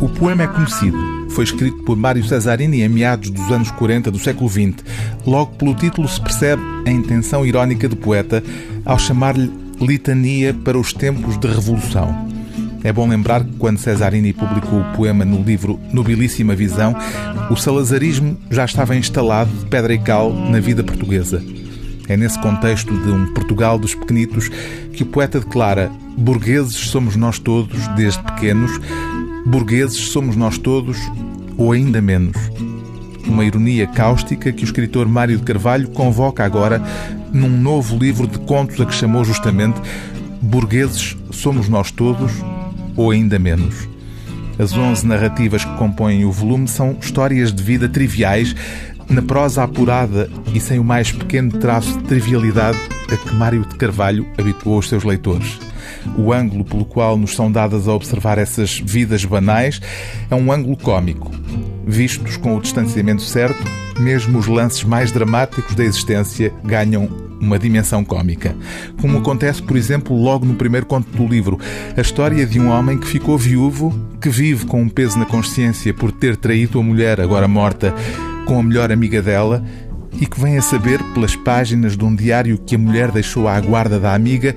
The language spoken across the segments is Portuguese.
O poema é conhecido. Foi escrito por Mário Cesarini em meados dos anos 40 do século XX. Logo pelo título se percebe a intenção irónica do poeta ao chamar-lhe Litania para os tempos de revolução. É bom lembrar que quando Cesarini publicou o poema no livro Nobilíssima Visão, o salazarismo já estava instalado de pedra e cal na vida portuguesa. É nesse contexto de um Portugal dos pequenitos que o poeta declara: Burgueses somos nós todos, desde pequenos, burgueses somos nós todos, ou ainda menos. Uma ironia cáustica que o escritor Mário de Carvalho convoca agora num novo livro de contos a que chamou justamente Burgueses somos nós todos, ou ainda menos. As onze narrativas que compõem o volume são histórias de vida triviais na prosa apurada e sem o mais pequeno traço de trivialidade a que Mário de Carvalho habituou os seus leitores. O ângulo pelo qual nos são dadas a observar essas vidas banais é um ângulo cômico. Vistos com o distanciamento certo, mesmo os lances mais dramáticos da existência ganham uma dimensão cômica. Como acontece, por exemplo, logo no primeiro conto do livro, a história de um homem que ficou viúvo, que vive com um peso na consciência por ter traído a mulher agora morta com a melhor amiga dela e que vem a saber, pelas páginas de um diário que a mulher deixou à guarda da amiga,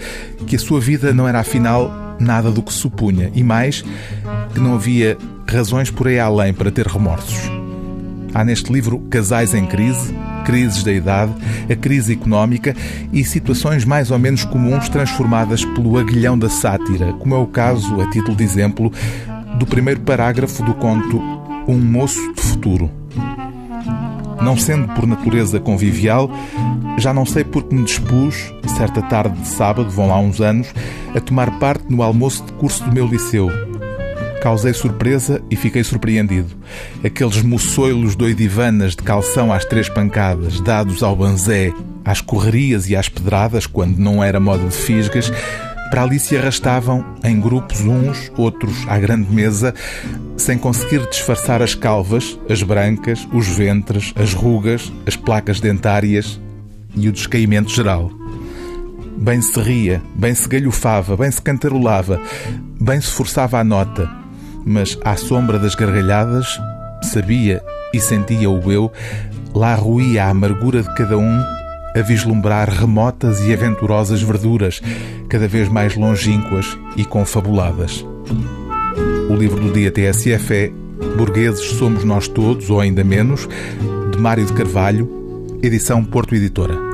que a sua vida não era afinal nada do que supunha e mais, que não havia razões por aí além para ter remorsos. Há neste livro casais em crise, crises da idade, a crise económica e situações mais ou menos comuns transformadas pelo aguilhão da sátira, como é o caso, a título de exemplo, do primeiro parágrafo do conto Um Moço de Futuro. Não sendo por natureza convivial, já não sei porque me dispus, certa tarde de sábado, vão lá uns anos, a tomar parte no almoço de curso do meu liceu. Causei surpresa e fiquei surpreendido. Aqueles moçoilos doidivanas de calção às três pancadas, dados ao banzé, às correrias e às pedradas, quando não era moda de fisgas, para ali se arrastavam em grupos uns, outros à grande mesa, sem conseguir disfarçar as calvas, as brancas, os ventres, as rugas, as placas dentárias e o descaimento geral. Bem se ria, bem se galhofava, bem se cantarolava, bem se forçava a nota, mas à sombra das gargalhadas, sabia e sentia o eu, lá ruía a amargura de cada um a vislumbrar remotas e aventurosas verduras, cada vez mais longínquas e confabuladas. O livro do dia TSF é Burgueses Somos Nós Todos, ou ainda menos, de Mário de Carvalho, edição Porto Editora.